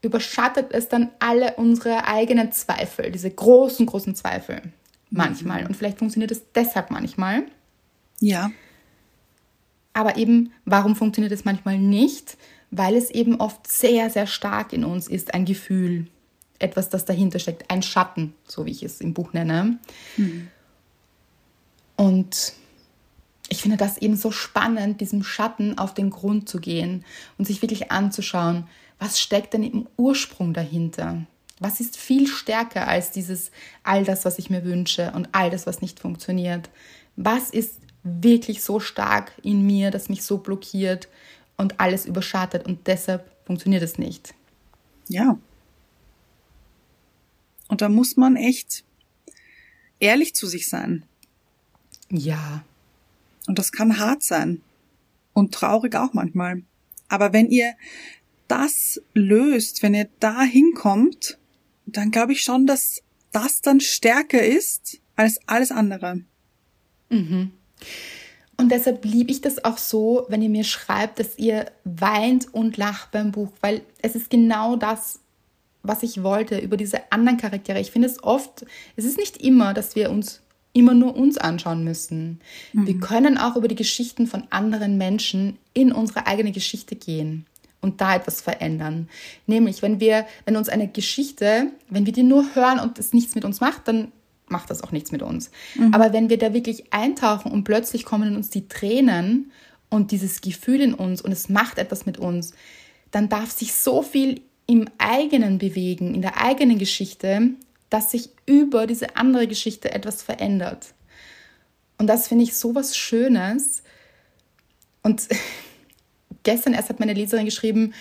S1: überschattet es dann alle unsere eigenen Zweifel, diese großen, großen Zweifel manchmal. Mhm. Und vielleicht funktioniert es deshalb manchmal.
S2: Ja.
S1: Aber eben, warum funktioniert es manchmal nicht? weil es eben oft sehr, sehr stark in uns ist, ein Gefühl, etwas, das dahinter steckt, ein Schatten, so wie ich es im Buch nenne. Mhm. Und ich finde das eben so spannend, diesem Schatten auf den Grund zu gehen und sich wirklich anzuschauen, was steckt denn im Ursprung dahinter? Was ist viel stärker als dieses all das, was ich mir wünsche und all das, was nicht funktioniert? Was ist wirklich so stark in mir, das mich so blockiert und alles überschattet und deshalb funktioniert es nicht?
S2: Ja. Und da muss man echt ehrlich zu sich sein.
S1: Ja.
S2: Und das kann hart sein. Und traurig auch manchmal. Aber wenn ihr das löst, wenn ihr da hinkommt, dann glaube ich schon, dass das dann stärker ist als alles andere.
S1: Mhm. Und deshalb liebe ich das auch so, wenn ihr mir schreibt, dass ihr weint und lacht beim Buch, weil es ist genau das, was ich wollte über diese anderen Charaktere. Ich finde es oft, es ist nicht immer, dass wir uns immer nur uns anschauen müssen. Mhm. Wir können auch über die Geschichten von anderen Menschen in unsere eigene Geschichte gehen und da etwas verändern. Nämlich, wenn wir, wenn uns eine Geschichte, wenn wir die nur hören und es nichts mit uns macht, dann macht das auch nichts mit uns. Mhm. Aber wenn wir da wirklich eintauchen und plötzlich kommen in uns die Tränen und dieses Gefühl in uns und es macht etwas mit uns, dann darf sich so viel im eigenen bewegen, in der eigenen Geschichte, dass sich über diese andere Geschichte etwas verändert. Und das finde ich so was Schönes. Und gestern erst hat meine Leserin geschrieben,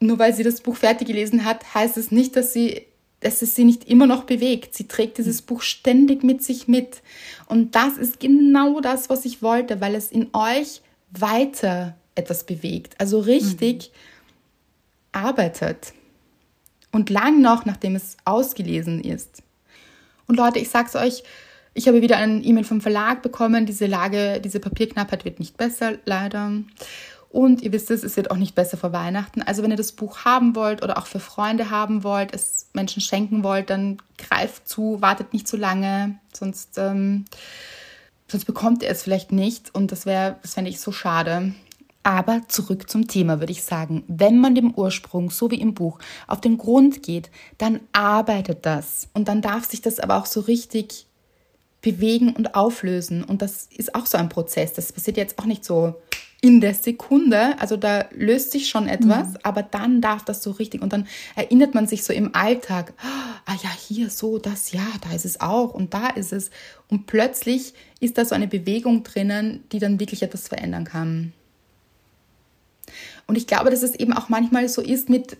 S1: nur weil sie das Buch fertig gelesen hat, heißt es nicht, dass sie dass es sie nicht immer noch bewegt. Sie trägt dieses Buch ständig mit sich mit. Und das ist genau das, was ich wollte, weil es in euch weiter etwas bewegt. Also richtig mhm. arbeitet. Und lang noch, nachdem es ausgelesen ist. Und Leute, ich sag's euch, ich habe wieder ein E-Mail vom Verlag bekommen. Diese Lage, diese Papierknappheit wird nicht besser, leider. Und ihr wisst es, es wird auch nicht besser vor Weihnachten. Also wenn ihr das Buch haben wollt oder auch für Freunde haben wollt, es Menschen schenken wollt, dann greift zu, wartet nicht zu lange, sonst, ähm, sonst bekommt ihr es vielleicht nicht. Und das wäre, das fände ich so schade. Aber zurück zum Thema würde ich sagen, wenn man dem Ursprung, so wie im Buch, auf den Grund geht, dann arbeitet das. Und dann darf sich das aber auch so richtig bewegen und auflösen. Und das ist auch so ein Prozess. Das passiert jetzt auch nicht so in der Sekunde, also da löst sich schon etwas, mhm. aber dann darf das so richtig und dann erinnert man sich so im Alltag, ah ja, hier so, das, ja, da ist es auch und da ist es. Und plötzlich ist da so eine Bewegung drinnen, die dann wirklich etwas verändern kann. Und ich glaube, dass es eben auch manchmal so ist mit,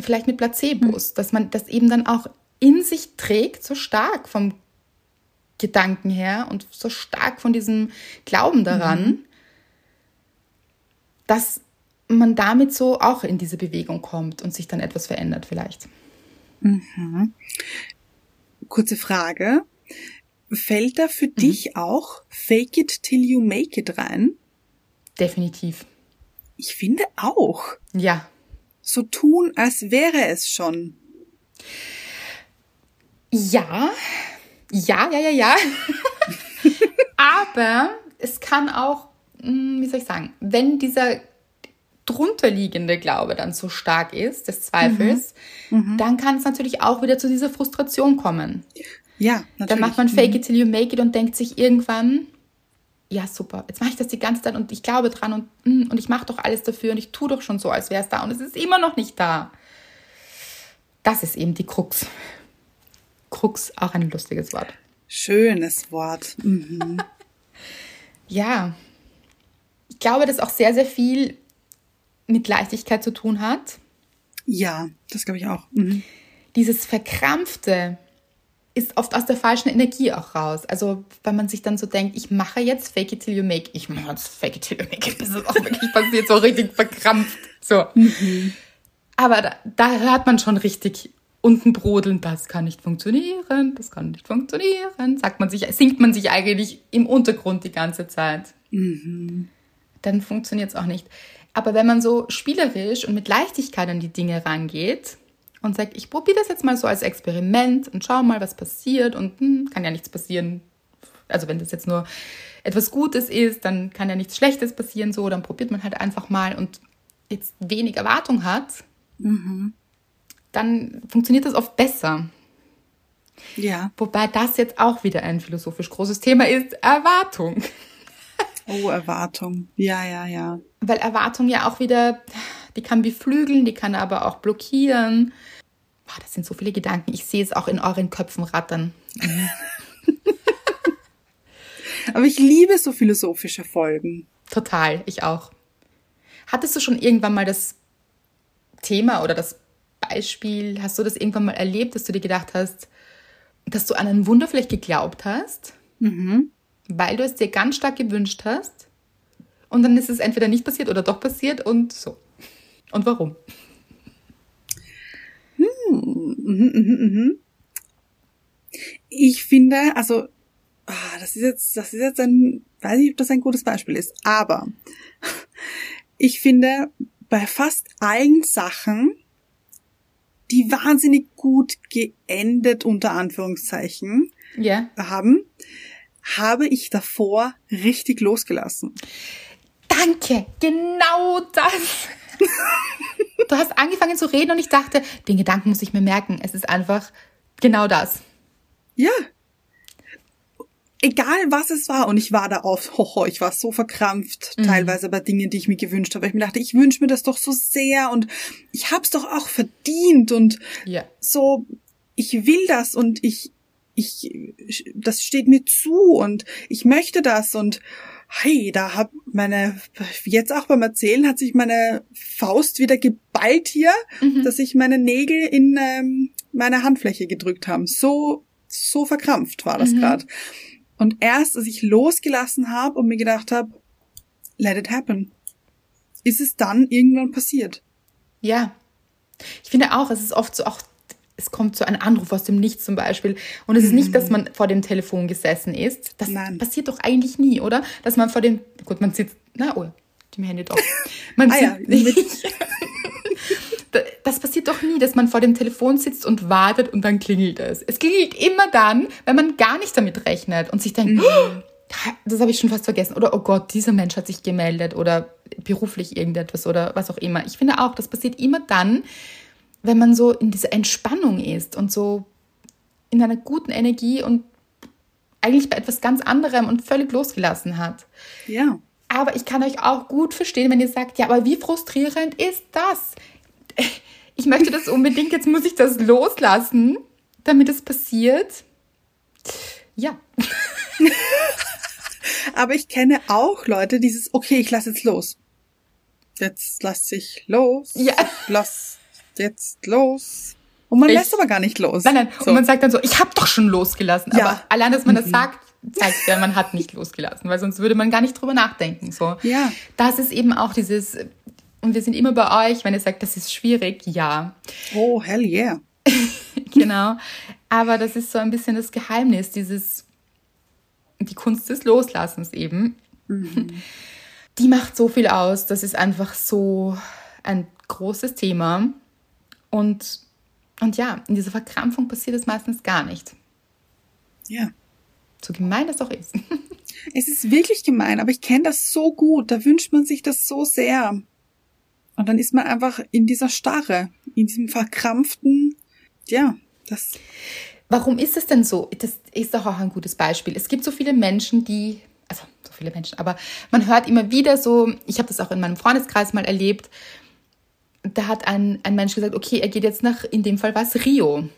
S1: vielleicht mit Placebos, mhm. dass man das eben dann auch in sich trägt, so stark vom Gedanken her und so stark von diesem Glauben daran, mhm dass man damit so auch in diese Bewegung kommt und sich dann etwas verändert vielleicht.
S2: Mhm. Kurze Frage. Fällt da für mhm. dich auch Fake it till you make it rein?
S1: Definitiv.
S2: Ich finde auch.
S1: Ja.
S2: So tun, als wäre es schon.
S1: Ja, ja, ja, ja, ja. Aber es kann auch wie soll ich sagen, wenn dieser drunterliegende Glaube dann so stark ist, des Zweifels, mhm. Mhm. dann kann es natürlich auch wieder zu dieser Frustration kommen.
S2: Ja, natürlich.
S1: Dann macht man Fake it till you make it und denkt sich irgendwann, ja super, jetzt mache ich das die ganze Zeit und ich glaube dran und, hm, und ich mache doch alles dafür und ich tue doch schon so, als wäre es da und es ist immer noch nicht da. Das ist eben die Krux. Krux, auch ein lustiges Wort.
S2: Schönes Wort. Mhm.
S1: ja, ich glaube, dass auch sehr, sehr viel mit Leichtigkeit zu tun hat.
S2: Ja, das glaube ich auch. Mhm.
S1: Dieses Verkrampfte ist oft aus der falschen Energie auch raus. Also, wenn man sich dann so denkt, ich mache jetzt Fake it till you make, ich mache jetzt Fake it till you make it, bis es auch wirklich passiert, so richtig verkrampft. So. Mhm. Aber da, da hört man schon richtig unten brodeln, das kann nicht funktionieren, das kann nicht funktionieren, sagt man sich, singt man sich eigentlich im Untergrund die ganze Zeit. Mhm dann funktioniert es auch nicht. Aber wenn man so spielerisch und mit Leichtigkeit an die Dinge rangeht und sagt, ich probiere das jetzt mal so als Experiment und schau mal, was passiert und hm, kann ja nichts passieren. Also wenn das jetzt nur etwas Gutes ist, dann kann ja nichts Schlechtes passieren, so, dann probiert man halt einfach mal und jetzt wenig Erwartung hat, dann funktioniert das oft besser.
S2: Ja.
S1: Wobei das jetzt auch wieder ein philosophisch großes Thema ist, Erwartung.
S2: Oh, Erwartung. Ja, ja, ja.
S1: Weil Erwartung ja auch wieder, die kann beflügeln, die kann aber auch blockieren. Boah, das sind so viele Gedanken. Ich sehe es auch in euren Köpfen rattern.
S2: Aber ich liebe so philosophische Folgen.
S1: Total, ich auch. Hattest du schon irgendwann mal das Thema oder das Beispiel, hast du das irgendwann mal erlebt, dass du dir gedacht hast, dass du an ein Wunder vielleicht geglaubt hast, weil du es dir ganz stark gewünscht hast und dann ist es entweder nicht passiert oder doch passiert und so. Und warum?
S2: Ich finde, also, ah, das ist jetzt, das ist jetzt ein, weiß nicht, ob das ein gutes Beispiel ist, aber ich finde, bei fast allen Sachen, die wahnsinnig gut geendet, unter Anführungszeichen,
S1: Ja.
S2: haben, habe ich davor richtig losgelassen.
S1: Danke, genau das. du hast angefangen zu reden und ich dachte, den Gedanken muss ich mir merken. Es ist einfach genau das.
S2: Ja. Egal was es war, und ich war da oft, hoho, ich war so verkrampft, teilweise bei Dingen, die ich mir gewünscht habe. Ich mir dachte, ich wünsche mir das doch so sehr und ich hab's doch auch verdient und
S1: Ja.
S2: so, ich will das und ich, ich, das steht mir zu und ich möchte das und hey, da hab meine, jetzt auch beim Erzählen hat sich meine Faust wieder geballt hier, dass sich meine Nägel in ähm, meine Handfläche gedrückt haben. So, so verkrampft war das grad. Und erst, als ich losgelassen habe und mir gedacht habe, let it happen, ist es dann irgendwann passiert.
S1: Ja. Ich finde auch, es ist oft so auch, es kommt so ein Anruf aus dem Nichts zum Beispiel. Und es ist nicht, dass man vor dem Telefon gesessen ist. Das
S2: Nein.
S1: passiert doch eigentlich nie, oder? Dass man vor dem, gut, man sitzt, na, oh, die Handy doch. Man
S2: Ah ja,
S1: sitzt, das passiert doch nie, dass man vor dem Telefon sitzt und wartet und dann klingelt es. Es klingelt immer dann, wenn man gar nicht damit rechnet und sich denkt, oh, das habe ich schon fast vergessen. Oder, oh Gott, dieser Mensch hat sich gemeldet oder beruflich irgendetwas oder was auch immer. Ich finde auch, das passiert immer dann, wenn man so in dieser Entspannung ist und so in einer guten Energie und eigentlich bei etwas ganz anderem und völlig losgelassen hat.
S2: Ja.
S1: Aber ich kann euch auch gut verstehen, wenn ihr sagt, ja, aber wie frustrierend ist das? Ich möchte das unbedingt, jetzt muss ich das loslassen, damit es passiert. Ja,
S2: Aber ich kenne auch Leute, dieses, okay, ich lass jetzt los. Jetzt lass ich los.
S1: Ja.
S2: Lass jetzt los. Und man
S1: Ich-
S2: lässt aber gar nicht los.
S1: nein, nein.
S2: So.
S1: Und man sagt dann so, ich habe doch schon losgelassen.
S2: Ja.
S1: Aber allein, dass man das sagt, zeigt ja, man hat nicht losgelassen, weil sonst würde man gar nicht drüber nachdenken. So.
S2: Ja.
S1: Das ist eben auch dieses, und wir sind immer bei euch, wenn ihr sagt, das ist schwierig, ja.
S2: oh, hell yeah.
S1: Genau. Aber das ist so ein bisschen das Geheimnis, dieses, die Kunst des Loslassens eben. Die macht so viel aus. Das ist einfach so ein großes Thema. Und, und ja, in dieser Verkrampfung passiert es meistens gar nicht.
S2: Ja.
S1: So gemein das auch ist.
S2: Es ist wirklich gemein, aber ich kenne das so gut. Da wünscht man sich das so sehr. Und dann ist man einfach in dieser Starre, in diesem verkrampften, ja, das,
S1: Warum ist es denn so? Das ist doch auch ein gutes Beispiel. Es gibt so viele Menschen, die, also so viele Menschen, aber man hört immer wieder so, ich habe das auch in meinem Freundeskreis mal erlebt, da hat ein, ein Mensch gesagt, okay, er geht jetzt nach, in dem Fall war es Rio.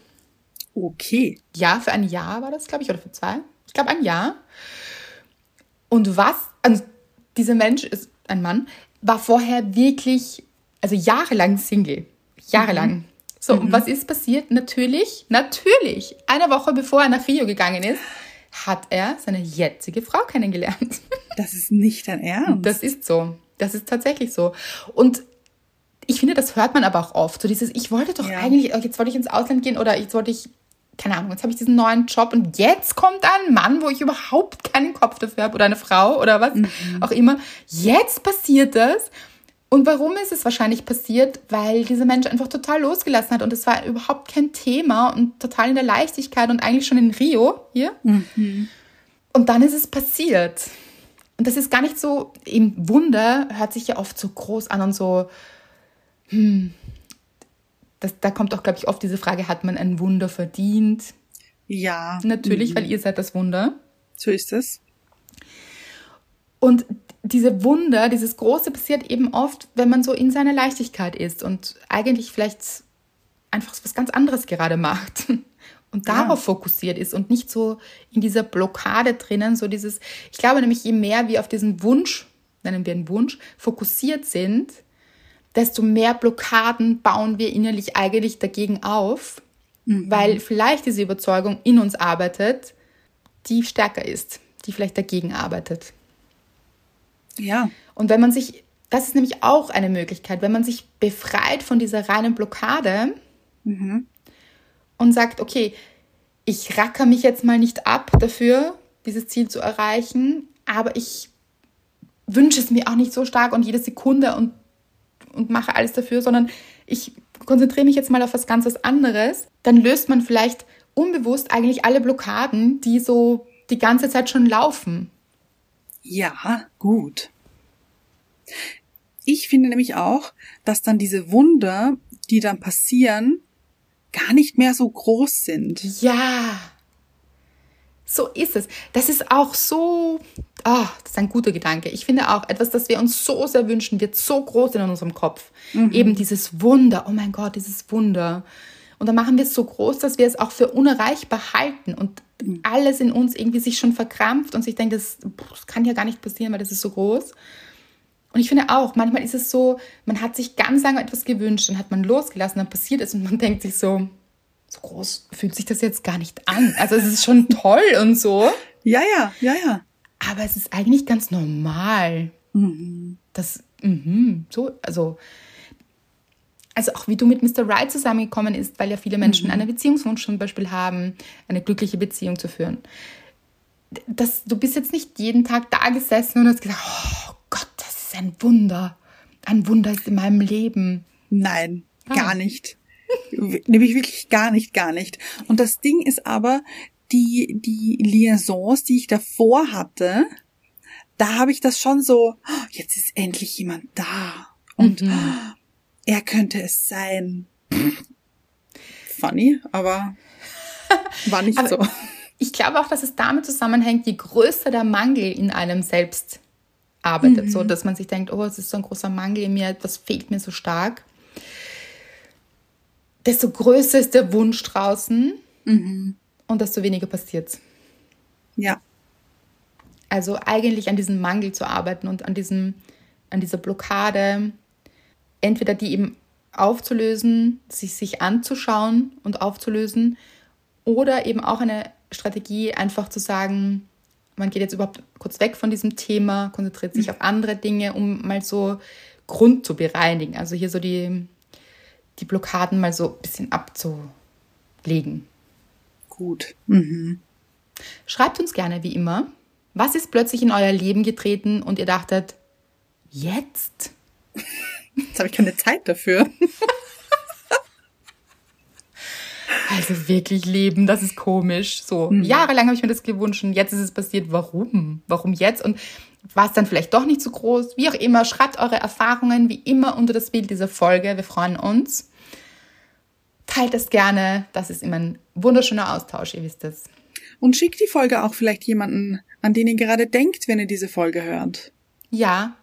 S2: okay.
S1: Ja, für ein Jahr war das, glaube ich, oder für zwei. Ich glaube, ein Jahr. Und was, also dieser Mensch ist ein Mann, war vorher wirklich, also jahrelang Single. Jahrelang. So, und was ist passiert? Natürlich, natürlich, eine Woche bevor er nach Rio gegangen ist, hat er seine jetzige Frau kennengelernt.
S2: Das ist nicht dein Ernst.
S1: Das ist so. Das ist tatsächlich so. Und ich finde, das hört man aber auch oft. So dieses, ich wollte doch
S2: Ja.
S1: eigentlich, jetzt wollte ich ins Ausland gehen oder jetzt wollte ich, keine Ahnung, jetzt habe ich diesen neuen Job und jetzt kommt ein Mann, wo ich überhaupt keinen Kopf dafür habe oder eine Frau oder was auch immer. Jetzt passiert das. Und warum ist es wahrscheinlich passiert? Weil dieser Mensch einfach total losgelassen hat und es war überhaupt kein Thema und total in der Leichtigkeit und eigentlich schon in Rio hier. Und dann ist es passiert. Und das ist gar nicht so, im Wunder hört sich ja oft so groß an und so, hm, das, da kommt auch, glaube ich, oft diese Frage, hat man ein Wunder verdient?
S2: Ja.
S1: Natürlich, mhm. weil ihr seid das Wunder.
S2: So ist es.
S1: Und diese Wunder, dieses Große passiert eben oft, wenn man so in seiner Leichtigkeit ist und eigentlich vielleicht einfach was ganz anderes gerade macht und darauf ja. fokussiert ist und nicht so in dieser Blockade drinnen, so dieses, ich glaube nämlich, je mehr wir auf diesen Wunsch, nennen wir einen Wunsch, fokussiert sind, desto mehr Blockaden bauen wir innerlich eigentlich dagegen auf, mhm. weil vielleicht diese Überzeugung in uns arbeitet, die stärker ist, die vielleicht dagegen arbeitet.
S2: Ja.
S1: Und wenn man sich, das ist nämlich auch eine Möglichkeit, wenn man sich befreit von dieser reinen Blockade mhm. und sagt, okay, ich racker mich jetzt mal nicht ab dafür, dieses Ziel zu erreichen, aber ich wünsche es mir auch nicht so stark und jede Sekunde und, und mache alles dafür, sondern ich konzentriere mich jetzt mal auf was ganz anderes, dann löst man vielleicht unbewusst eigentlich alle Blockaden, die so die ganze Zeit schon laufen.
S2: Ja, gut. Ich finde nämlich auch, dass dann diese Wunder, die dann passieren, gar nicht mehr so groß sind.
S1: Ja. So ist es. Das ist auch so, oh, das ist ein guter Gedanke. Ich finde auch, etwas, das wir uns so sehr wünschen, wird so groß in unserem Kopf. Mhm. Eben dieses Wunder. Oh mein Gott, dieses Wunder. Und dann machen wir es so groß, dass wir es auch für unerreichbar halten und mhm. alles in uns irgendwie sich schon verkrampft und sich denkt, das, das kann ja gar nicht passieren, weil das ist so groß. Und ich finde auch, manchmal ist es so, man hat sich ganz lange etwas gewünscht, dann hat man losgelassen, dann passiert es und man denkt sich so, so groß fühlt sich das jetzt gar nicht an. Also es ist schon toll und so.
S2: Ja, ja, ja, ja.
S1: Aber es ist eigentlich ganz normal. Mhm. Das, mh, so, also also auch wie du mit Mr. Right zusammengekommen ist, weil ja viele Menschen mhm. einen Beziehungswunsch zum Beispiel haben, eine glückliche Beziehung zu führen. Das, du bist jetzt nicht jeden Tag da gesessen und hast gesagt, oh Gott, das ist ein Wunder. Ein Wunder ist in meinem Leben.
S2: Nein, ah. gar nicht. Nämlich wirklich gar nicht, gar nicht. Und das Ding ist aber, die, die Liaisons, die ich davor hatte, da habe ich das schon so, oh, jetzt ist endlich jemand da. Und mhm er könnte es sein. Funny, aber war nicht aber so.
S1: Ich glaube auch, dass es damit zusammenhängt, je größer der Mangel in einem selbst arbeitet, mhm. so dass man sich denkt, oh, es ist so ein großer Mangel in mir, etwas fehlt mir so stark. Desto größer ist der Wunsch draußen mhm. und desto weniger passiert.
S2: Ja.
S1: Also eigentlich an diesem Mangel zu arbeiten und an diesem, an dieser Blockade, entweder die eben aufzulösen, sich, sich anzuschauen und aufzulösen, oder eben auch eine Strategie, einfach zu sagen, man geht jetzt überhaupt kurz weg von diesem Thema, konzentriert sich mhm. auf andere Dinge, um mal so Grund zu bereinigen. Also hier so die, die Blockaden mal so ein bisschen abzulegen.
S2: Gut. Mhm.
S1: Schreibt uns gerne wie immer, was ist plötzlich in euer Leben getreten und ihr dachtet, jetzt?
S2: Jetzt habe ich keine Zeit dafür.
S1: Also wirklich leben, das ist komisch. So mhm. jahrelang habe ich mir das gewünscht und jetzt ist es passiert. Warum? Warum jetzt? Und war es dann vielleicht doch nicht so groß? Wie auch immer, schreibt eure Erfahrungen wie immer unter das Bild dieser Folge. Wir freuen uns. Teilt es gerne. Das ist immer ein wunderschöner Austausch, ihr wisst es.
S2: Und schickt die Folge auch vielleicht jemanden, an den ihr gerade denkt, wenn ihr diese Folge hört.
S1: Ja,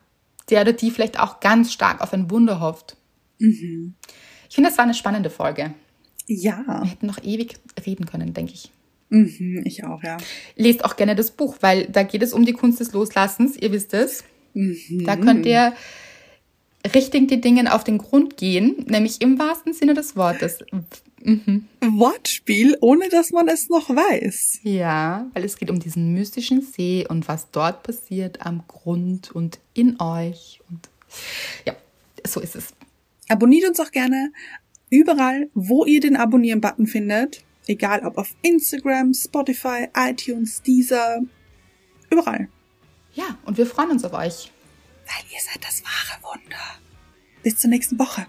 S1: der oder die vielleicht auch ganz stark auf ein Wunder hofft. Mhm. Ich finde, das war eine spannende Folge.
S2: Ja.
S1: Wir hätten noch ewig reden können, denke ich.
S2: Mhm, ich auch, ja.
S1: Lest auch gerne das Buch, weil da geht es um die Kunst des Loslassens, ihr wisst es. Mhm. Da könnt ihr richtig die Dinge auf den Grund gehen, nämlich im wahrsten Sinne des Wortes.
S2: Mhm. Wortspiel, ohne dass man es noch weiß.
S1: Ja, weil es geht um diesen mystischen See und was dort passiert am Grund und in euch. Und ja, so ist es.
S2: Abonniert uns auch gerne überall, wo ihr den Abonnieren-Button findet. Egal ob auf Instagram, Spotify, iTunes, Deezer, überall.
S1: Ja, und wir freuen uns auf euch
S2: weil ihr seid das wahre Wunder. Bis zur nächsten Woche.